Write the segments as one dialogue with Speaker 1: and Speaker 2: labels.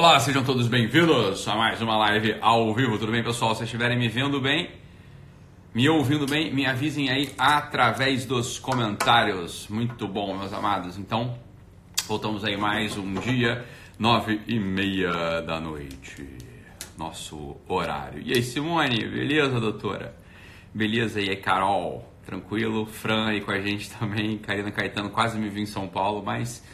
Speaker 1: Olá, sejam todos bem-vindos a mais uma live ao vivo. Tudo bem, pessoal? Se estiverem me vendo bem, me ouvindo bem, me avisem aí através dos comentários. Muito bom, meus amados. Então, voltamos aí mais um dia, nove e meia da noite, nosso horário. E aí, Simone, beleza, doutora? Beleza, e aí, Carol? Tranquilo? Fran aí com a gente também. Karina Caetano quase me viu em São Paulo, mas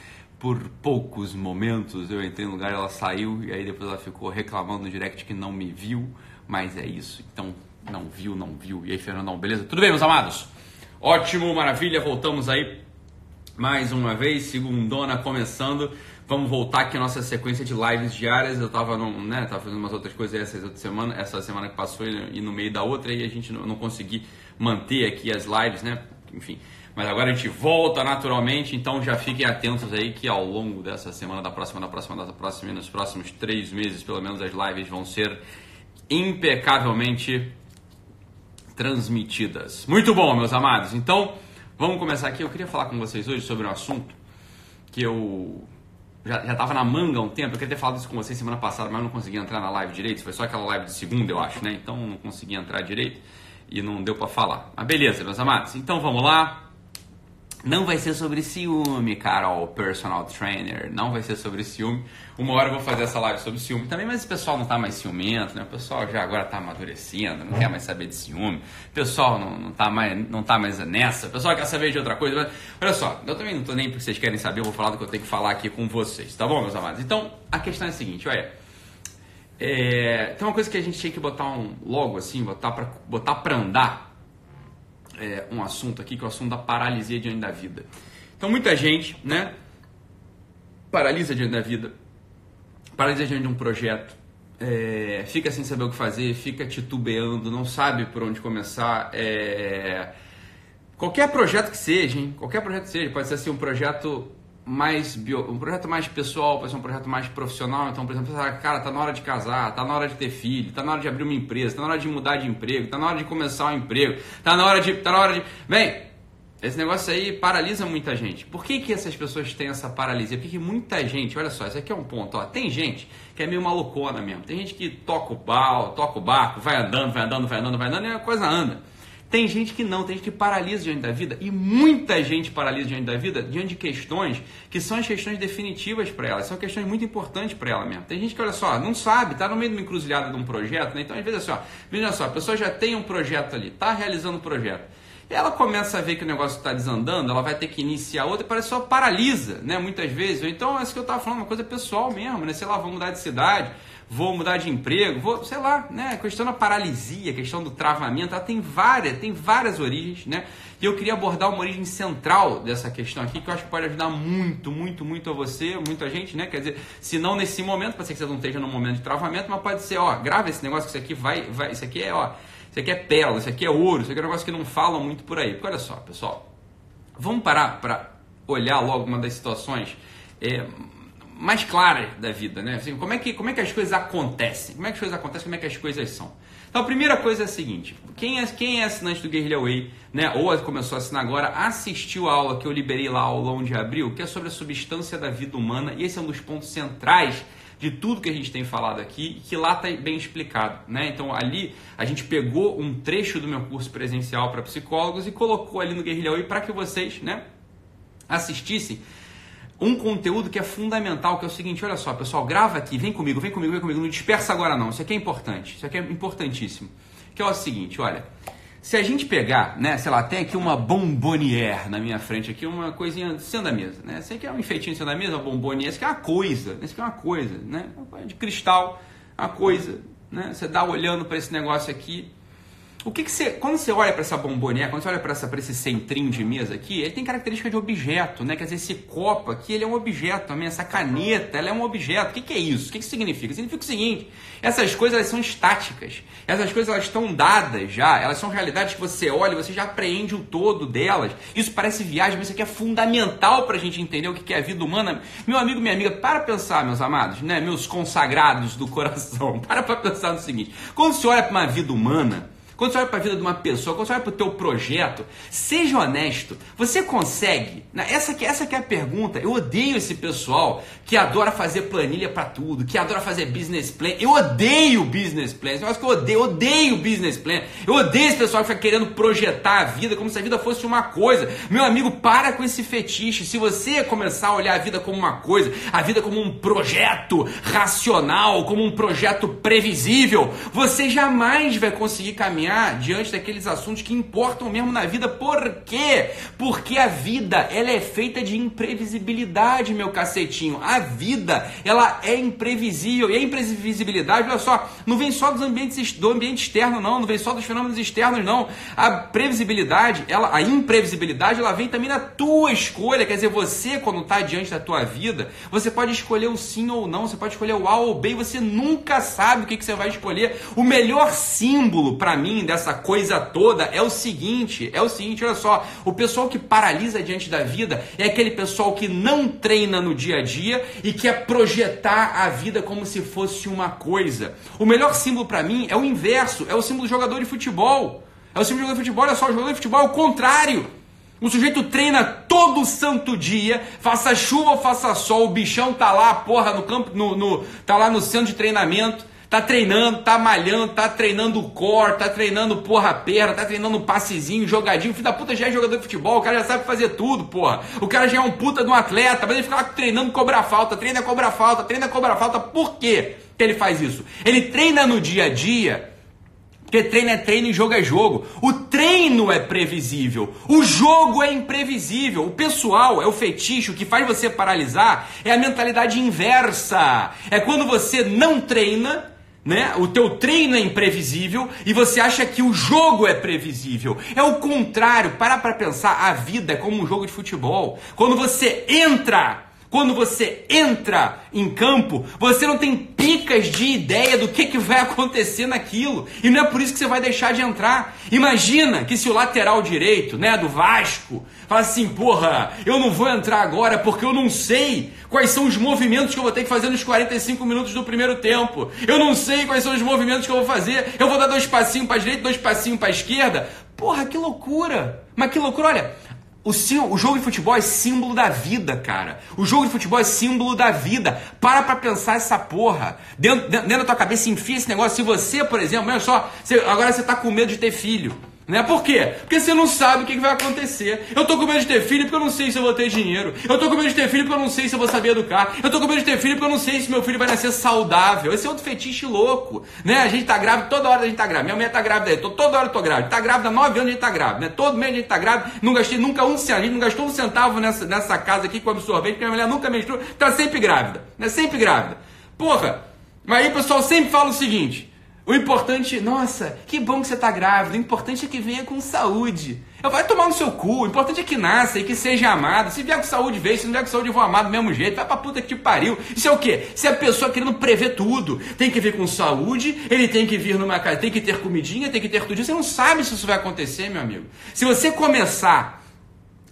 Speaker 1: por poucos momentos eu entrei no lugar, ela saiu e aí depois ela ficou reclamando no direct que não me viu, mas é isso. Então, não viu, não viu. E aí, Fernandão, beleza? Tudo bem, meus amados? Ótimo, maravilha. Voltamos aí mais uma vez, segundona começando. Vamos voltar aqui a nossa sequência de lives diárias. Eu tava, no, né, tava fazendo umas outras coisas essa outra semana, essa semana que passou e no meio da outra e a gente não, não consegui manter aqui as lives, né? Enfim. Mas agora a gente volta naturalmente, então já fiquem atentos aí que ao longo dessa semana, da próxima, da próxima, da próxima e nos próximos três meses, pelo menos, as lives vão ser impecavelmente transmitidas. Muito bom, meus amados. Então, vamos começar aqui. Eu queria falar com vocês hoje sobre um assunto que eu já estava na manga há um tempo. Eu queria ter falado isso com vocês semana passada, mas eu não consegui entrar na live direito. Foi só aquela live de segunda, eu acho, né? Então, não consegui entrar direito e não deu para falar. Mas beleza, meus amados. Então, vamos lá. Não vai ser sobre ciúme, Carol, personal trainer. Não vai ser sobre ciúme. Uma hora eu vou fazer essa live sobre ciúme também, mas o pessoal não tá mais ciumento, né? O pessoal já agora tá amadurecendo, não quer mais saber de ciúme. O pessoal não, não, tá, mais, não tá mais nessa. O pessoal quer saber de outra coisa. Mas, olha só, eu também não tô nem porque vocês querem saber, eu vou falar do que eu tenho que falar aqui com vocês, tá bom, meus amados? Então, a questão é a seguinte, olha. É, tem uma coisa que a gente tinha que botar um logo assim, botar pra, botar pra andar é, um assunto aqui, que é o assunto da paralisia diante da vida. Então, muita gente, né, paralisa diante da vida, paralisa diante de um projeto, é, fica sem saber o que fazer, fica titubeando, não sabe por onde começar. É, qualquer projeto que seja, hein? qualquer projeto que seja, pode ser assim, um projeto mais bio, um projeto mais pessoal, pode ser um projeto mais profissional. Então, por exemplo, cara, tá na hora de casar, tá na hora de ter filho, tá na hora de abrir uma empresa, tá na hora de mudar de emprego, tá na hora de começar um emprego, tá na hora de, tá na hora de, bem, esse negócio aí paralisa muita gente. Por que, que essas pessoas têm essa paralisia? Porque muita gente, olha só, isso aqui é um ponto, ó. Tem gente que é meio malucona mesmo. Tem gente que toca o pau, toca o barco, vai andando, vai andando, vai andando, vai andando e a coisa anda. Tem gente que não, tem gente que paralisa diante da vida e muita gente paralisa diante da vida diante de questões que são as questões definitivas para ela, são questões muito importantes para ela mesmo. Tem gente que, olha só, não sabe, está no meio de uma encruzilhada de um projeto, né? então às vezes assim, ó, veja só, a pessoa já tem um projeto ali, está realizando um projeto. Ela começa a ver que o negócio está desandando, ela vai ter que iniciar outra e parece só paralisa, né? Muitas vezes. Então, é isso que eu estava falando, uma coisa pessoal mesmo, né? Sei lá, vou mudar de cidade, vou mudar de emprego, vou, sei lá, né? A questão da paralisia, a questão do travamento, ela tem várias, tem várias origens, né? E eu queria abordar uma origem central dessa questão aqui, que eu acho que pode ajudar muito, muito, muito a você, muita gente, né? Quer dizer, se não nesse momento, pode ser que você não esteja no momento de travamento, mas pode ser, ó, grava esse negócio que isso aqui vai, vai isso aqui é, ó, isso aqui é pérola, isso aqui é ouro, isso aqui é um negócio que não falam muito por aí. Porque olha só, pessoal, vamos parar para olhar logo uma das situações é, mais claras da vida, né? Assim, como, é que, como é que as coisas acontecem? Como é que as coisas acontecem? Como é que as coisas são? Então, a primeira coisa é a seguinte: quem é, quem é assinante do Guerrilla Way, né, ou começou a assinar agora, assistiu a aula que eu liberei lá longo de abril, que é sobre a substância da vida humana, e esse é um dos pontos centrais de tudo que a gente tem falado aqui, que lá está bem explicado. Né? Então, ali a gente pegou um trecho do meu curso presencial para psicólogos e colocou ali no Guerrilha Way para que vocês né, assistissem um conteúdo que é fundamental, que é o seguinte, olha só, pessoal, grava aqui, vem comigo, vem comigo, vem comigo, não dispersa agora não, isso aqui é importante, isso aqui é importantíssimo. Que é o seguinte, olha, se a gente pegar, né, sei lá, tem aqui uma bombonière na minha frente aqui, uma coisinha de cima da mesa, né? Isso aqui é um enfeitinho cima da mesa, uma bombonière, isso aqui é uma coisa, isso aqui é uma coisa, né? De cristal, uma coisa, né? Você dá olhando para esse negócio aqui, o que, que você, quando você olha para essa bombonier, quando você olha para esse centrinho de mesa aqui, ele tem característica de objeto, né? Quer dizer, esse copo aqui, ele é um objeto também, essa caneta, ela é um objeto. O que, que é isso? O que, que significa? Significa o seguinte, essas coisas elas são estáticas, essas coisas elas estão dadas já, elas são realidades que você olha você já apreende o todo delas. Isso parece viagem, mas isso aqui é fundamental para a gente entender o que é a vida humana. Meu amigo, minha amiga, para pensar, meus amados, né? Meus consagrados do coração, para para pensar no seguinte, quando você olha para uma vida humana, quando você olha para a vida de uma pessoa, quando você olha para o teu projeto, seja honesto. Você consegue? Essa que essa que é a pergunta. Eu odeio esse pessoal que adora fazer planilha para tudo, que adora fazer business plan. Eu odeio business plan. Eu acho que eu odeio, odeio business plan. Eu odeio esse pessoal que fica querendo projetar a vida como se a vida fosse uma coisa. Meu amigo, para com esse fetiche. Se você começar a olhar a vida como uma coisa, a vida como um projeto racional, como um projeto previsível, você jamais vai conseguir caminhar caminhar diante daqueles assuntos que importam mesmo na vida. Por quê? Porque a vida, ela é feita de imprevisibilidade, meu cacetinho. A vida, ela é imprevisível. E a imprevisibilidade, olha só, não vem só dos ambientes, do ambiente externo, não. Não vem só dos fenômenos externos, não. A previsibilidade, ela, a imprevisibilidade, ela vem também na tua escolha. Quer dizer, você, quando está diante da tua vida, você pode escolher o sim ou não. Você pode escolher o A ou o B. Você nunca sabe o que, que você vai escolher. O melhor símbolo, para mim, dessa coisa toda é o seguinte, é o seguinte, olha só, o pessoal que paralisa diante da vida é aquele pessoal que não treina no dia a dia e quer projetar a vida como se fosse uma coisa. O melhor símbolo para mim é o inverso, é o símbolo do jogador de futebol. É o símbolo do jogador de futebol, olha só, o jogador de futebol é o contrário. O sujeito treina todo santo dia, faça chuva faça sol, o bichão tá lá, porra, no campo, no, no, tá lá no centro de treinamento Tá treinando, tá malhando, tá treinando o core, tá treinando porra perna, tá treinando passezinho, jogadinho. Filho da puta já é jogador de futebol, o cara já sabe fazer tudo, porra. O cara já é um puta de um atleta, mas ele fica lá treinando cobrar falta, treina cobrar falta, treina cobrar falta. Por quê que ele faz isso? Ele treina no dia a dia. Porque treino é treino e jogo é jogo. O treino é previsível. O jogo é imprevisível. O pessoal é o fetiche, o que faz você paralisar é a mentalidade inversa. É quando você não treina né? O teu treino é imprevisível e você acha que o jogo é previsível. É o contrário. Para para pensar, a vida é como um jogo de futebol. Quando você entra quando você entra em campo, você não tem picas de ideia do que, que vai acontecer naquilo. E não é por isso que você vai deixar de entrar. Imagina que se o lateral direito, né, do Vasco, fala assim, porra, eu não vou entrar agora porque eu não sei quais são os movimentos que eu vou ter que fazer nos 45 minutos do primeiro tempo. Eu não sei quais são os movimentos que eu vou fazer. Eu vou dar dois passinhos para direita, dois passinhos para esquerda. Porra, que loucura! Mas que loucura, olha, o, o jogo de futebol é símbolo da vida, cara. O jogo de futebol é símbolo da vida. Para pra pensar essa porra. Dentro, dentro da tua cabeça, enfia esse negócio. Se você, por exemplo, olha só, você, agora você tá com medo de ter filho. Né? Por quê? Porque você não sabe o que vai acontecer. Eu tô com medo de ter filho porque eu não sei se eu vou ter dinheiro. Eu tô com medo de ter filho porque eu não sei se eu vou saber educar. Eu tô com medo de ter filho porque eu não sei se meu filho vai nascer saudável. Esse é outro fetiche louco. Né? A gente tá grávida, toda hora a gente tá grávida. Minha mulher tá grávida aí, tô, toda hora eu tô grávida. Tá grávida nove anos a gente tá grávida. Né? Todo mês a gente tá grávida. Não gastei nunca um centavo. Não gastou um centavo nessa, nessa casa aqui com absorvente, porque minha mulher nunca menstrua. Tá sempre grávida. Né? Sempre grávida. Porra! Mas aí o pessoal sempre fala o seguinte. O importante, nossa, que bom que você está grávida. O importante é que venha com saúde. Eu vai tomar no seu cu. O importante é que nasça e que seja amado. Se vier com saúde, veio. Se não vier com saúde, eu vou amar do mesmo jeito. Vai pra puta que te pariu. Isso é o quê? Se é a pessoa querendo prever tudo. Tem que vir com saúde, ele tem que vir numa casa, tem que ter comidinha, tem que ter tudo. Você não sabe se isso vai acontecer, meu amigo. Se você começar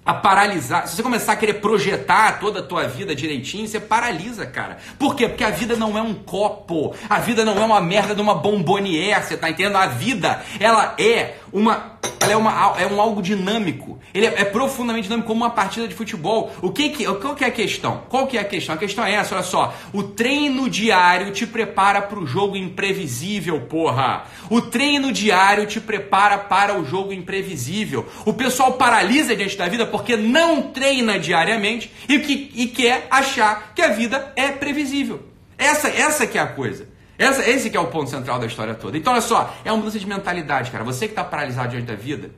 Speaker 1: a paralisar. Se você começar a querer projetar toda a tua vida direitinho, você paralisa, cara. Por quê? Porque a vida não é um copo. A vida não é uma merda de uma bombonier, você tá entendendo? A vida, ela é uma ela é, uma, é um algo dinâmico. Ele é, é, profundamente dinâmico, como uma partida de futebol. O que, que, qual que é a questão? Qual que é a questão? A questão é essa, olha só. O treino diário te prepara para o jogo imprevisível, porra. O treino diário te prepara para o jogo imprevisível. O pessoal paralisa diante da vida porque não treina diariamente e, que, e quer achar que a vida é previsível. Essa, essa que é a coisa. Essa, esse que é o ponto central da história toda. Então, olha só, é uma mudança de mentalidade, cara. Você que está paralisado diante da vida,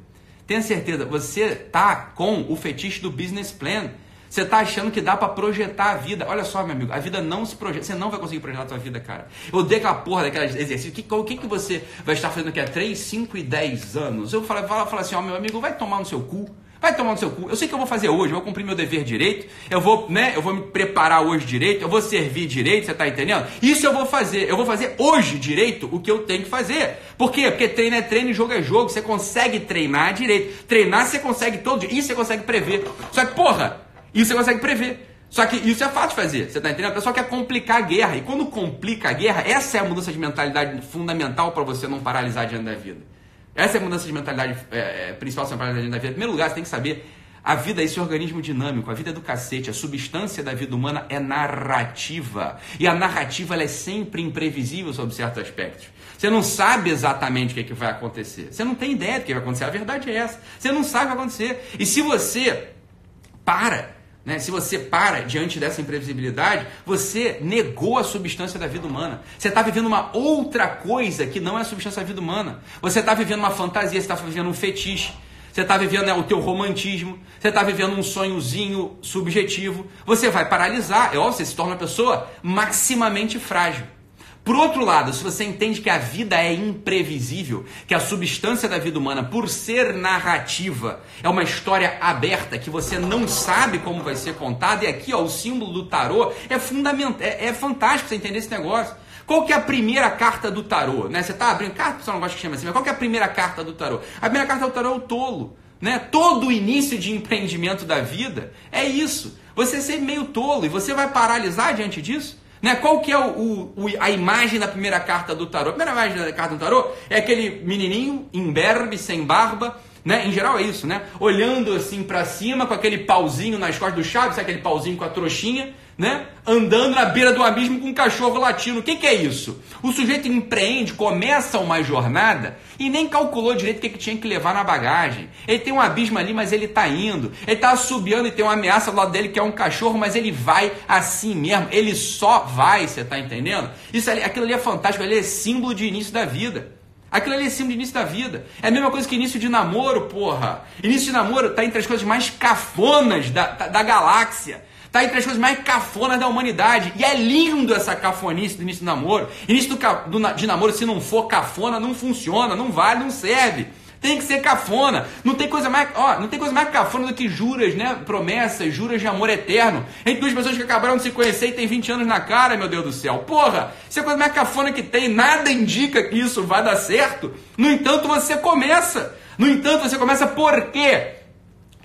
Speaker 1: tenha certeza, você tá com o fetiche do business plan. Você está achando que dá para projetar a vida. Olha só, meu amigo, a vida não se projeta. Você não vai conseguir projetar a sua vida, cara. Eu odeio aquela porra daquelas exercícios. O que, que, que você vai estar fazendo daqui a 3, 5 e 10 anos? Eu falo, falo, falo assim, ó, meu amigo, vai tomar no seu cu. Vai tomar no seu cu. Eu sei que eu vou fazer hoje, eu vou cumprir meu dever direito, eu vou, né, eu vou me preparar hoje direito, eu vou servir direito, você tá entendendo? Isso eu vou fazer. Eu vou fazer hoje direito o que eu tenho que fazer. Por quê? Porque treino é treino jogo é jogo. Você consegue treinar direito. Treinar você consegue todo dia. Isso você consegue prever. Só que, porra, isso você consegue prever. Só que isso é fácil de fazer, você tá entendendo? A pessoa quer complicar a guerra. E quando complica a guerra, essa é a mudança de mentalidade fundamental para você não paralisar diante da vida. Essa é a mudança de mentalidade é, é, principal da vida. Em primeiro lugar, você tem que saber a vida é esse organismo dinâmico, a vida é do cacete, a substância da vida humana é narrativa. E a narrativa é sempre imprevisível sob certos aspectos. Você não sabe exatamente o que, é que vai acontecer. Você não tem ideia do que vai acontecer. A verdade é essa. Você não sabe o que vai acontecer. E se você para né? Se você para diante dessa imprevisibilidade, você negou a substância da vida humana. Você está vivendo uma outra coisa que não é a substância da vida humana. Você está vivendo uma fantasia, você está vivendo um fetiche. Você está vivendo né, o teu romantismo, você está vivendo um sonhozinho subjetivo, você vai paralisar, é óbvio, você se torna uma pessoa maximamente frágil. Por outro lado, se você entende que a vida é imprevisível, que a substância da vida humana, por ser narrativa, é uma história aberta que você não sabe como vai ser contada, e aqui ó, o símbolo do tarô é fundamental, é, é fantástico você entender esse negócio. Qual que é a primeira carta do tarô? Né? Você está abrindo carta, pessoal não gosta que chama assim, mas qual que é a primeira carta do tarô? A primeira carta do tarô é o tolo. Né? Todo o início de empreendimento da vida é isso. Você ser meio tolo e você vai paralisar diante disso? Né? Qual que é o, o, a imagem da primeira carta do tarô? A primeira imagem da carta do tarô é aquele menininho imberbe, sem barba, né? Em geral é isso, né? Olhando assim para cima com aquele pauzinho nas costas do Chaves, aquele pauzinho com a trouxinha, né? Andando na beira do abismo com um cachorro latino. O que, que, é isso? O sujeito empreende, começa uma jornada e nem calculou direito o que, que tinha que levar na bagagem. Ele tem um abismo ali, mas ele está indo. Ele está subiando e tem uma ameaça do lado dele que é um cachorro, mas ele vai assim mesmo. Ele só vai, você está entendendo? Isso ali, aquilo ali é fantástico, ele é símbolo de início da vida. Aquilo ali é símbolo de início da vida. É a mesma coisa que início de namoro, porra. Início de namoro está entre as coisas mais cafonas da, da, da galáxia. Está entre as coisas mais cafonas da humanidade. E é lindo essa cafonice do início do namoro. Início do, do, de namoro, se não for cafona, não funciona, não vale, não serve. Tem que ser cafona. Não tem coisa mais, ó, não tem coisa mais cafona do que juras, né? Promessas, juras de amor eterno. Entre duas pessoas que acabaram de se conhecer e tem 20 anos na cara, meu Deus do céu. Porra, isso é a coisa mais cafona que tem. Nada indica que isso vai dar certo. No entanto, você começa. No entanto, você começa por quê?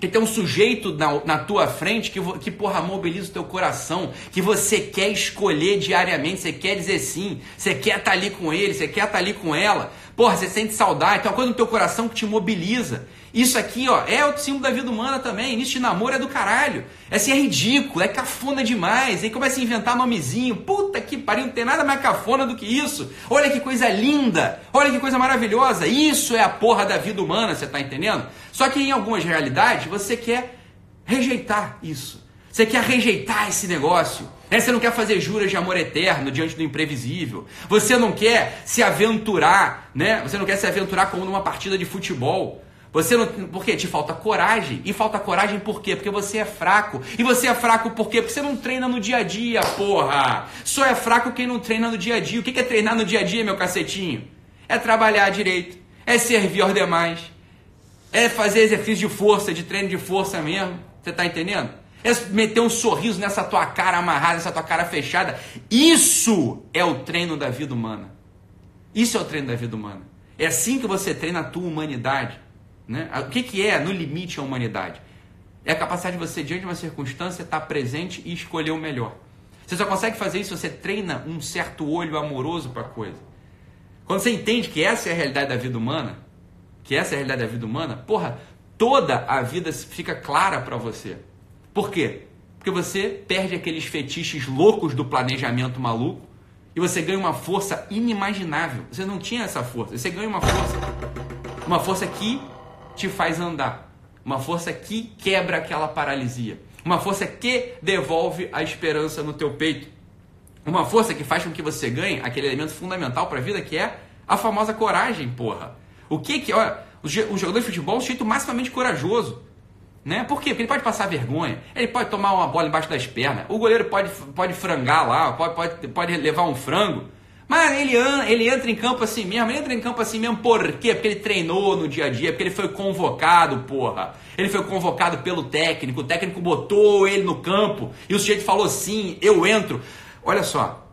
Speaker 1: que tem um sujeito na, na tua frente que, que, porra, mobiliza o teu coração, que você quer escolher diariamente, você quer dizer sim, você quer estar tá ali com ele, você quer estar tá ali com ela. Porra, você sente saudade, tem uma coisa no teu coração que te mobiliza. Isso aqui, ó, é o símbolo da vida humana também. Início de namoro é do caralho. É assim, é ridículo, é cafona demais. Aí começa a inventar nomezinho. Puta que pariu, não tem nada mais cafona do que isso. Olha que coisa linda, olha que coisa maravilhosa. Isso é a porra da vida humana, você tá entendendo? Só que em algumas realidades você quer rejeitar isso. Você quer rejeitar esse negócio. É, você não quer fazer juras de amor eterno diante do imprevisível. Você não quer se aventurar, né? Você não quer se aventurar como numa partida de futebol. Você não, por quê? Te falta coragem. E falta coragem por quê? Porque você é fraco. E você é fraco por quê? Porque você não treina no dia a dia, porra. Só é fraco quem não treina no dia a dia. O que é treinar no dia a dia, meu cacetinho? É trabalhar direito. É servir aos demais. É fazer exercício de força, de treino de força mesmo. Você tá entendendo? É meter um sorriso nessa tua cara amarrada, nessa tua cara fechada. Isso é o treino da vida humana. Isso é o treino da vida humana. É assim que você treina a tua humanidade. Né? O que, que é, no limite, a humanidade? É a capacidade de você, diante de uma circunstância, estar presente e escolher o melhor. Você só consegue fazer isso se você treina um certo olho amoroso para a coisa. Quando você entende que essa é a realidade da vida humana, que essa é a realidade da vida humana, porra, toda a vida fica clara para você. Por quê? Porque você perde aqueles fetiches loucos do planejamento maluco e você ganha uma força inimaginável. Você não tinha essa força. Você ganha uma força, uma força que te faz andar. Uma força que quebra aquela paralisia. Uma força que devolve a esperança no teu peito. Uma força que faz com que você ganhe aquele elemento fundamental para a vida que é a famosa coragem, porra. O que que, olha, o jogador de futebol é um jeito maximamente corajoso. Né? Por quê? Porque ele pode passar vergonha, ele pode tomar uma bola embaixo das pernas, o goleiro pode, pode frangar lá, pode, pode, pode levar um frango. Mas ele, ele entra em campo assim mesmo, ele entra em campo assim mesmo por quê? Porque ele treinou no dia a dia, porque ele foi convocado, porra. Ele foi convocado pelo técnico, o técnico botou ele no campo e o sujeito falou sim, eu entro. Olha só,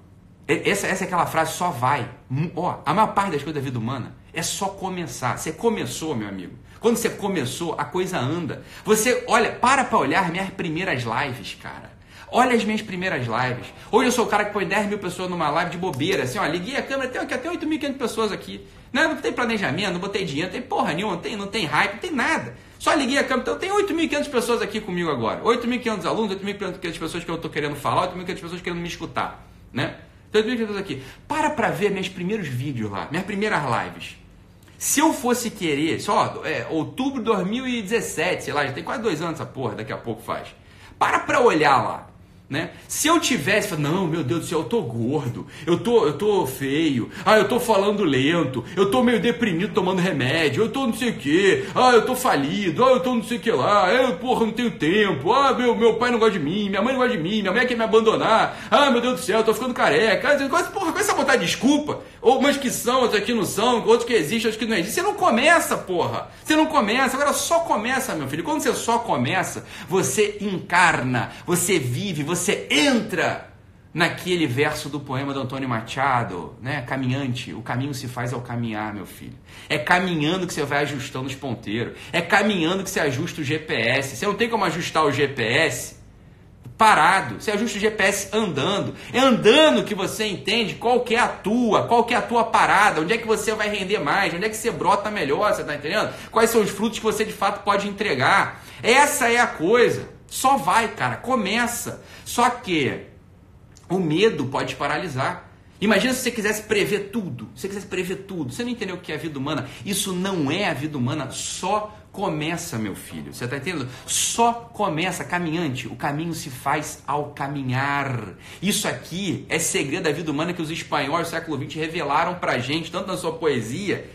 Speaker 1: essa, essa é aquela frase, só vai. Ó, a maior parte das coisas da vida humana é só começar. Você começou, meu amigo. Quando você começou, a coisa anda. Você, olha, para para olhar minhas primeiras lives, cara. Olha as minhas primeiras lives. Hoje eu sou o cara que põe 10 mil pessoas numa live de bobeira. Assim, ó, liguei a câmera, tem aqui até 8.500 pessoas aqui. Não, não tem planejamento, não botei dinheiro, não tem porra nenhuma, não tem, não tem hype, não tem nada. Só liguei a câmera, então tem 8.500 pessoas aqui comigo agora. 8.500 alunos, 8.500 pessoas que eu estou querendo falar, 8.500 pessoas querendo me escutar, né? Então, 8.500 pessoas aqui. Para pra ver meus primeiros vídeos lá, minhas primeiras lives. Se eu fosse querer, só é, outubro de 2017, sei lá, já tem quase dois anos essa porra, daqui a pouco faz. Para pra olhar lá. Né? Se eu tivesse, não, meu Deus do céu, eu tô gordo, eu tô, eu tô feio, ah, eu tô falando lento, eu tô meio deprimido tomando remédio, eu tô não sei o que, ah, eu tô falido, ah, eu tô não sei o que lá, eu, porra, não tenho tempo, ah, meu, meu pai não gosta de mim, minha mãe não gosta de mim, minha mãe quer me abandonar, ah, meu Deus do céu, eu tô ficando careca, porra, com essa botar desculpa, ou umas que são, outras que não são, outros que existem, outros que não existem, você não começa, porra, você não começa, agora só começa, meu filho, quando você só começa, você encarna, você vive, você você entra naquele verso do poema do Antônio Machado, né? Caminhante, o caminho se faz ao caminhar, meu filho. É caminhando que você vai ajustando os ponteiros. É caminhando que você ajusta o GPS. Você não tem como ajustar o GPS parado. Você ajusta o GPS andando. É andando que você entende qual que é a tua, qual que é a tua parada, onde é que você vai render mais, onde é que você brota melhor, você tá entendendo? Quais são os frutos que você de fato pode entregar. Essa é a coisa. Só vai, cara, começa. Só que o medo pode paralisar. Imagina se você quisesse prever tudo. Se você quisesse prever tudo. Você não entendeu o que é a vida humana? Isso não é a vida humana. Só começa, meu filho. Você está entendendo? Só começa, caminhante. O caminho se faz ao caminhar. Isso aqui é segredo da vida humana que os espanhóis do século XX revelaram pra gente, tanto na sua poesia,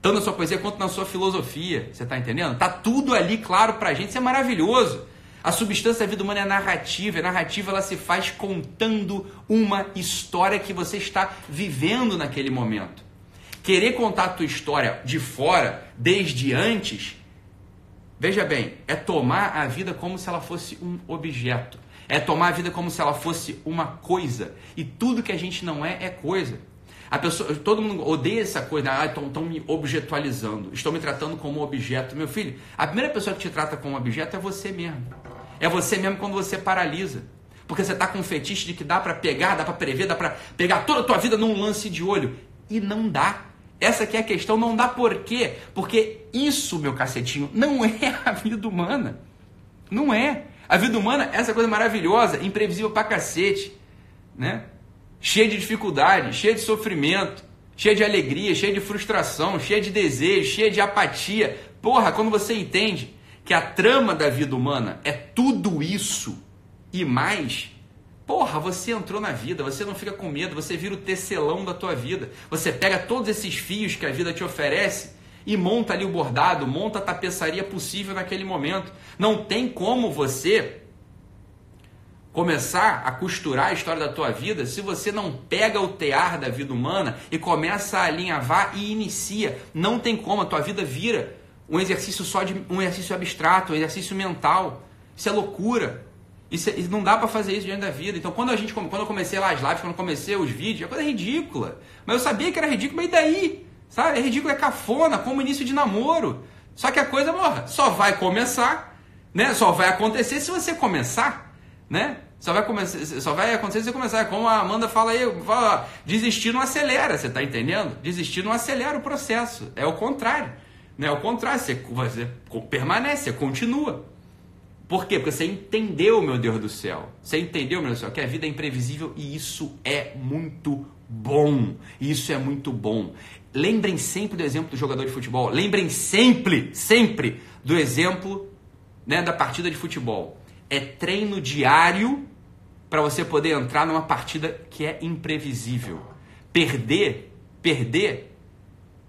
Speaker 1: tanto na sua poesia quanto na sua filosofia. Você está entendendo? Tá tudo ali claro pra gente. Isso é maravilhoso. A substância da vida humana é narrativa. A narrativa ela se faz contando uma história que você está vivendo naquele momento. Querer contar a tua história de fora, desde antes, veja bem, é tomar a vida como se ela fosse um objeto. É tomar a vida como se ela fosse uma coisa. E tudo que a gente não é, é coisa. A pessoa, todo mundo odeia essa coisa, ah, estão me objetualizando, estão me tratando como objeto. Meu filho, a primeira pessoa que te trata como objeto é você mesmo. É você mesmo quando você paralisa. Porque você está com um fetiche de que dá para pegar, dá para prever, dá para pegar toda a tua vida num lance de olho. E não dá. Essa aqui é a questão, não dá por quê? Porque isso, meu cacetinho, não é a vida humana. Não é. A vida humana é essa coisa maravilhosa, imprevisível pra cacete, né? Cheia de dificuldade, cheia de sofrimento, cheia de alegria, cheia de frustração, cheia de desejo, cheia de apatia. Porra, quando você entende que a trama da vida humana é tudo isso e mais, porra, você entrou na vida, você não fica com medo, você vira o tecelão da tua vida. Você pega todos esses fios que a vida te oferece e monta ali o bordado, monta a tapeçaria possível naquele momento. Não tem como você começar a costurar a história da tua vida se você não pega o tear da vida humana e começa a alinhavar e inicia. Não tem como, a tua vida vira um exercício só de um exercício abstrato, um exercício mental. Isso é loucura. Isso, é, não dá para fazer isso diante da vida. Então, quando a gente, quando eu comecei lá as lives, quando eu comecei os vídeos, é coisa ridícula. Mas eu sabia que era ridículo, mas e daí? Sabe? É ridículo, é cafona, como início de namoro. Só que a coisa, morra, só vai começar, né? Só vai acontecer se você começar, né? Só vai, começar, só vai acontecer se você começar. Como a Amanda fala aí, fala, desistir não acelera, você tá entendendo? Desistir não acelera o processo. É o contrário. Né? Ao contrário, você, você permanece, você continua. Por quê? Porque você entendeu, meu Deus do céu. Você entendeu, meu Deus do céu, que a vida é imprevisível e isso é muito bom. Isso é muito bom. Lembrem sempre do exemplo do jogador de futebol. Lembrem sempre, sempre do exemplo né, da partida de futebol. É treino diário para você poder entrar numa partida que é imprevisível. Perder, perder,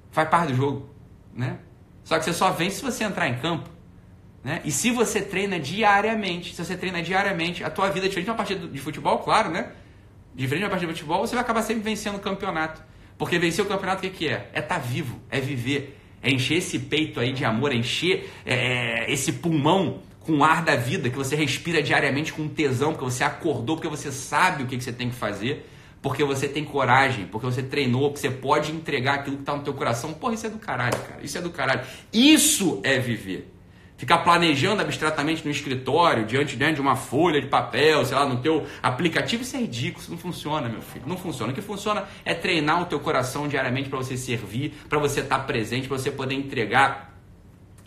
Speaker 1: faz parte do jogo, né? Só que você só vence se você entrar em campo. Né? E se você treina diariamente, se você treina diariamente, a tua vida, diferente de uma partida de futebol, claro, né? Diferente de uma partida de futebol, você vai acabar sempre vencendo o campeonato. Porque vencer o campeonato, o que, que é? É estar tá vivo, é viver. É encher esse peito aí de amor, é encher é, é, esse pulmão com o ar da vida que você respira diariamente com tesão, porque você acordou, porque você sabe o que, que você tem que fazer porque você tem coragem, porque você treinou, porque você pode entregar aquilo que está no teu coração. Porra, isso é do caralho, cara. Isso é do caralho. Isso é viver. ficar planejando abstratamente no escritório, diante né, de uma folha de papel, sei lá, no teu aplicativo, isso é ridículo, isso não funciona, meu filho. Não funciona. O que funciona é treinar o teu coração diariamente para você servir, para você estar tá presente, para você poder entregar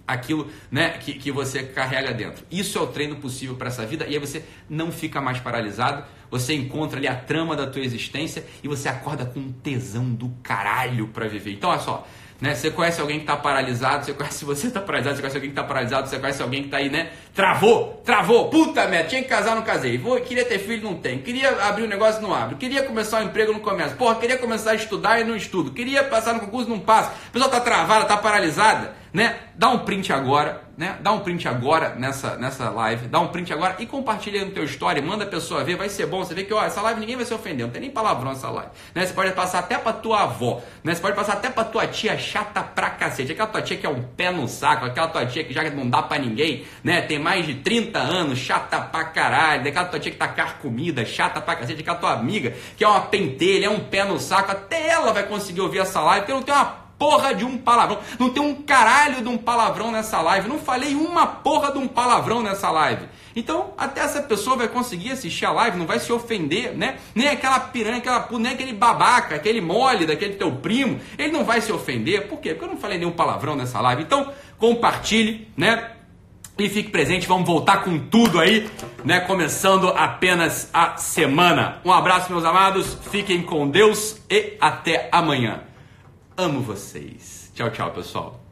Speaker 1: aquilo né, que, que você carrega dentro. Isso é o treino possível para essa vida e aí você não fica mais paralisado, você encontra ali a trama da tua existência e você acorda com um tesão do caralho para viver. Então, olha só, né? Você conhece alguém que está paralisado, você conhece você está paralisado, você conhece alguém que está paralisado, você conhece alguém que está aí, né? Travou, travou, puta merda, tinha que casar, não casei. Vou, queria ter filho, não tem. Queria abrir um negócio, não abre. Queria começar um emprego, não começa. Porra, queria começar a estudar e não estudo. Queria passar no concurso, não passa. A pessoa está travada, está paralisada né? Dá um print agora, né? Dá um print agora nessa, nessa live, dá um print agora e compartilha no teu story, manda a pessoa ver, vai ser bom, você vê que, ó, essa live ninguém vai se ofender, não tem nem palavrão nessa live, né? Você pode passar até pra tua avó, né? Você pode passar até pra tua tia chata pra cacete, aquela tua tia que é um pé no saco, aquela tua tia que já não dá pra ninguém, né? Tem mais de 30 anos, chata pra caralho, aquela tua tia que tá carcomida, chata pra cacete, aquela tua amiga que é uma pentelha, é um pé no saco, até ela vai conseguir ouvir essa live, porque não tem uma porra de um palavrão. Não tem um caralho de um palavrão nessa live. Não falei uma porra de um palavrão nessa live. Então, até essa pessoa vai conseguir assistir a live, não vai se ofender, né? Nem aquela piranha, aquela nem aquele babaca, aquele mole daquele teu primo, ele não vai se ofender. Por quê? Porque eu não falei nenhum palavrão nessa live. Então, compartilhe, né? E fique presente, vamos voltar com tudo aí, né? Começando apenas a semana. Um abraço, meus amados, fiquem com Deus e até amanhã. Amo vocês. Tchau, tchau, pessoal.